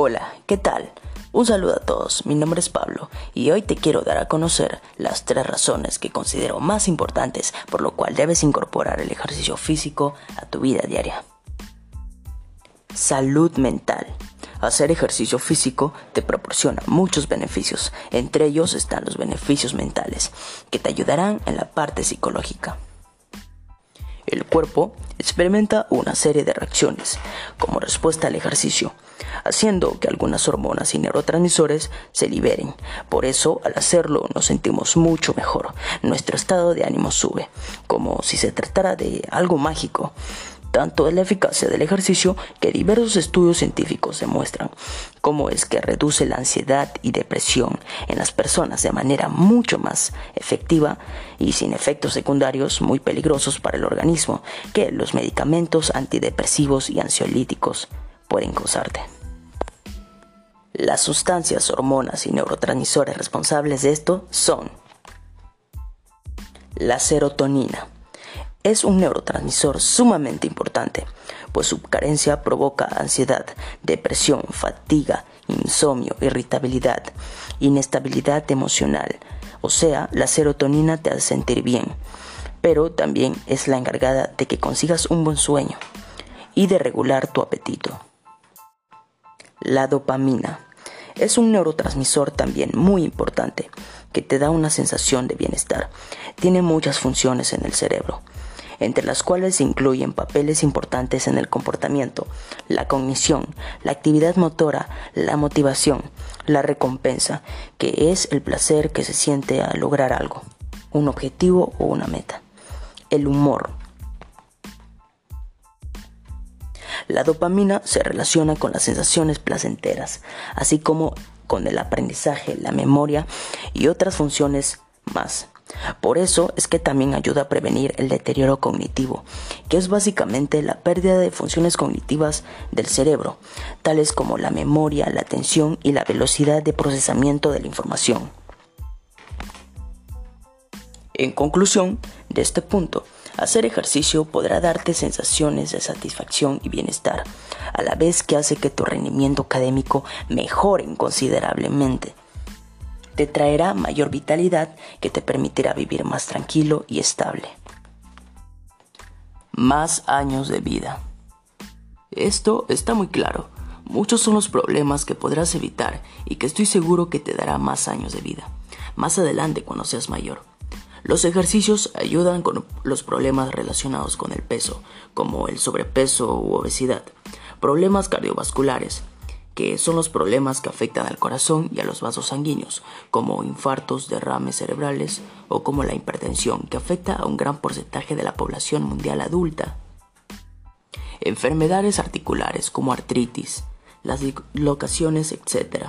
Hola, ¿qué tal? Un saludo a todos, mi nombre es Pablo y hoy te quiero dar a conocer las tres razones que considero más importantes por lo cual debes incorporar el ejercicio físico a tu vida diaria. Salud mental. Hacer ejercicio físico te proporciona muchos beneficios, entre ellos están los beneficios mentales, que te ayudarán en la parte psicológica. El cuerpo experimenta una serie de reacciones como respuesta al ejercicio, haciendo que algunas hormonas y neurotransmisores se liberen. Por eso, al hacerlo, nos sentimos mucho mejor. Nuestro estado de ánimo sube, como si se tratara de algo mágico. Tanto es la eficacia del ejercicio que diversos estudios científicos demuestran cómo es que reduce la ansiedad y depresión en las personas de manera mucho más efectiva y sin efectos secundarios muy peligrosos para el organismo que los medicamentos antidepresivos y ansiolíticos pueden causarte. Las sustancias, hormonas y neurotransmisores responsables de esto son la serotonina, es un neurotransmisor sumamente importante, pues su carencia provoca ansiedad, depresión, fatiga, insomnio, irritabilidad, inestabilidad emocional. O sea, la serotonina te hace sentir bien, pero también es la encargada de que consigas un buen sueño y de regular tu apetito. La dopamina es un neurotransmisor también muy importante que te da una sensación de bienestar. Tiene muchas funciones en el cerebro entre las cuales se incluyen papeles importantes en el comportamiento, la cognición, la actividad motora, la motivación, la recompensa, que es el placer que se siente al lograr algo, un objetivo o una meta, el humor. La dopamina se relaciona con las sensaciones placenteras, así como con el aprendizaje, la memoria y otras funciones más. Por eso es que también ayuda a prevenir el deterioro cognitivo, que es básicamente la pérdida de funciones cognitivas del cerebro, tales como la memoria, la atención y la velocidad de procesamiento de la información. En conclusión de este punto, hacer ejercicio podrá darte sensaciones de satisfacción y bienestar, a la vez que hace que tu rendimiento académico mejore considerablemente te traerá mayor vitalidad que te permitirá vivir más tranquilo y estable. Más años de vida. Esto está muy claro. Muchos son los problemas que podrás evitar y que estoy seguro que te dará más años de vida, más adelante cuando seas mayor. Los ejercicios ayudan con los problemas relacionados con el peso, como el sobrepeso u obesidad, problemas cardiovasculares, que son los problemas que afectan al corazón y a los vasos sanguíneos, como infartos, derrames cerebrales o como la hipertensión, que afecta a un gran porcentaje de la población mundial adulta. Enfermedades articulares como artritis, las dislocaciones, etc.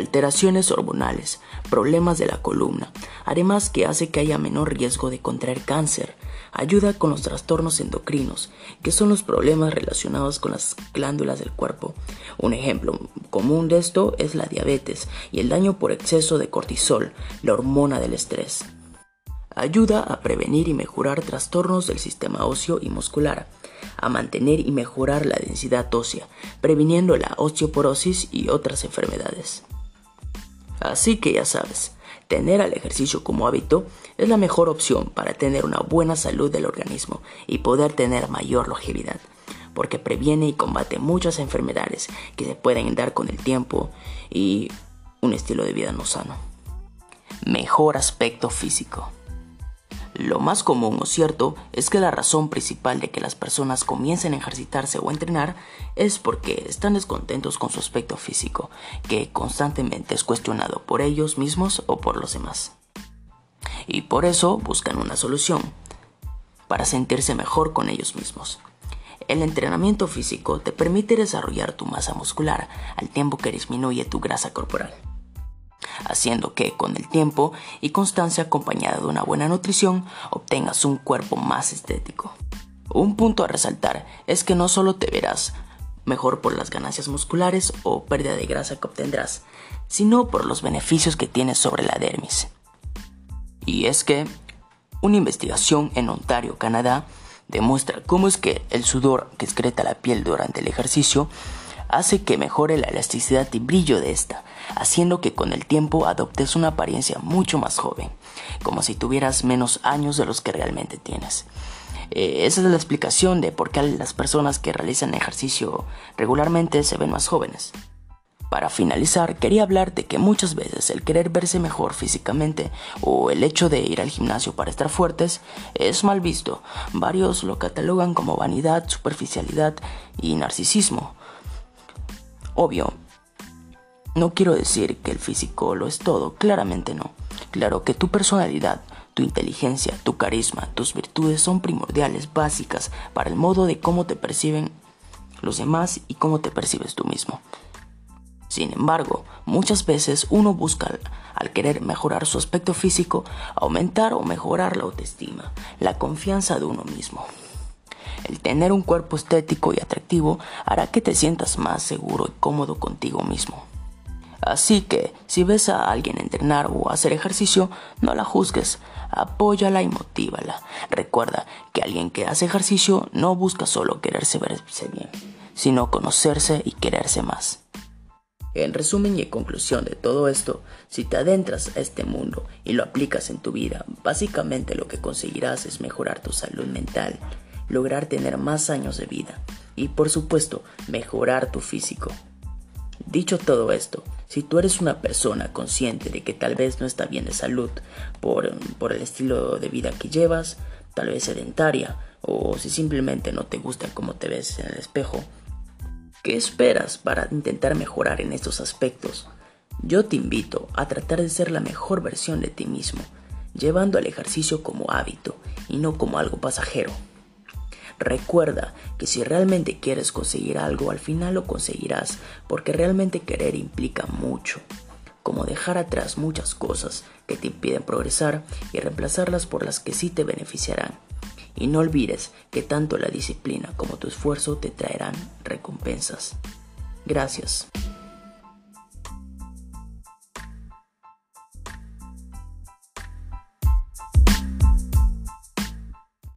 Alteraciones hormonales, problemas de la columna, además que hace que haya menor riesgo de contraer cáncer, Ayuda con los trastornos endocrinos, que son los problemas relacionados con las glándulas del cuerpo. Un ejemplo común de esto es la diabetes y el daño por exceso de cortisol, la hormona del estrés. Ayuda a prevenir y mejorar trastornos del sistema óseo y muscular, a mantener y mejorar la densidad ósea, previniendo la osteoporosis y otras enfermedades. Así que ya sabes, Tener al ejercicio como hábito es la mejor opción para tener una buena salud del organismo y poder tener mayor longevidad, porque previene y combate muchas enfermedades que se pueden dar con el tiempo y un estilo de vida no sano. Mejor aspecto físico. Lo más común o cierto es que la razón principal de que las personas comiencen a ejercitarse o a entrenar es porque están descontentos con su aspecto físico, que constantemente es cuestionado por ellos mismos o por los demás. Y por eso buscan una solución, para sentirse mejor con ellos mismos. El entrenamiento físico te permite desarrollar tu masa muscular al tiempo que disminuye tu grasa corporal haciendo que con el tiempo y constancia acompañada de una buena nutrición obtengas un cuerpo más estético. Un punto a resaltar es que no solo te verás mejor por las ganancias musculares o pérdida de grasa que obtendrás, sino por los beneficios que tienes sobre la dermis. Y es que una investigación en Ontario, Canadá, demuestra cómo es que el sudor que excreta la piel durante el ejercicio hace que mejore la elasticidad y brillo de esta, haciendo que con el tiempo adoptes una apariencia mucho más joven, como si tuvieras menos años de los que realmente tienes. Eh, esa es la explicación de por qué las personas que realizan ejercicio regularmente se ven más jóvenes. Para finalizar, quería hablarte que muchas veces el querer verse mejor físicamente o el hecho de ir al gimnasio para estar fuertes es mal visto. Varios lo catalogan como vanidad, superficialidad y narcisismo. Obvio, no quiero decir que el físico lo es todo, claramente no. Claro que tu personalidad, tu inteligencia, tu carisma, tus virtudes son primordiales, básicas para el modo de cómo te perciben los demás y cómo te percibes tú mismo. Sin embargo, muchas veces uno busca, al querer mejorar su aspecto físico, aumentar o mejorar la autoestima, la confianza de uno mismo. El tener un cuerpo estético y atractivo hará que te sientas más seguro y cómodo contigo mismo. Así que, si ves a alguien entrenar o hacer ejercicio, no la juzgues, apóyala y motívala. Recuerda que alguien que hace ejercicio no busca solo quererse verse bien, sino conocerse y quererse más. En resumen y conclusión de todo esto, si te adentras a este mundo y lo aplicas en tu vida, básicamente lo que conseguirás es mejorar tu salud mental, lograr tener más años de vida y por supuesto mejorar tu físico. Dicho todo esto, si tú eres una persona consciente de que tal vez no está bien de salud por, por el estilo de vida que llevas, tal vez sedentaria, o si simplemente no te gusta cómo te ves en el espejo, ¿Qué esperas para intentar mejorar en estos aspectos? Yo te invito a tratar de ser la mejor versión de ti mismo, llevando al ejercicio como hábito y no como algo pasajero. Recuerda que si realmente quieres conseguir algo, al final lo conseguirás, porque realmente querer implica mucho, como dejar atrás muchas cosas que te impiden progresar y reemplazarlas por las que sí te beneficiarán. Y no olvides que tanto la disciplina como tu esfuerzo te traerán recompensas. Gracias.